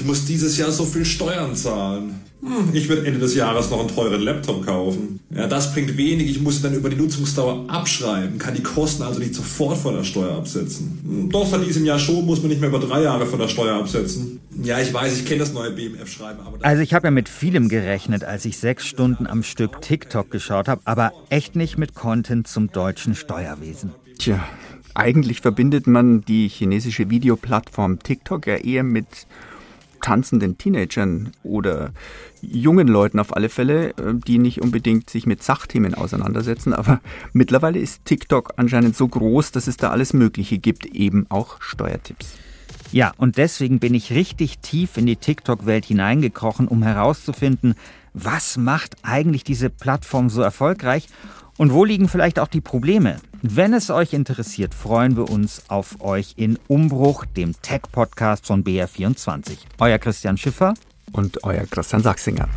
Ich muss dieses Jahr so viel Steuern zahlen. Hm, ich werde Ende des Jahres noch einen teuren Laptop kaufen. Ja, das bringt wenig. Ich muss dann über die Nutzungsdauer abschreiben, kann die Kosten also nicht sofort von der Steuer absetzen. Hm, doch seit diesem Jahr schon muss man nicht mehr über drei Jahre von der Steuer absetzen. Ja, ich weiß, ich kenne das neue BMF-Schreiben. Also ich habe ja mit vielem gerechnet, als ich sechs Stunden am Stück TikTok geschaut habe, aber echt nicht mit Content zum deutschen Steuerwesen. Tja, eigentlich verbindet man die chinesische Videoplattform TikTok ja eher mit tanzenden Teenagern oder jungen Leuten auf alle Fälle, äh, die nicht unbedingt sich mit Sachthemen auseinandersetzen. Aber mittlerweile ist TikTok anscheinend so groß, dass es da alles Mögliche gibt, eben auch Steuertipps. Ja, und deswegen bin ich richtig tief in die TikTok-Welt hineingekrochen, um herauszufinden, was macht eigentlich diese Plattform so erfolgreich und wo liegen vielleicht auch die Probleme? Wenn es euch interessiert, freuen wir uns auf euch in Umbruch, dem Tech-Podcast von BR24. Euer Christian Schiffer und euer Christian Sachsinger.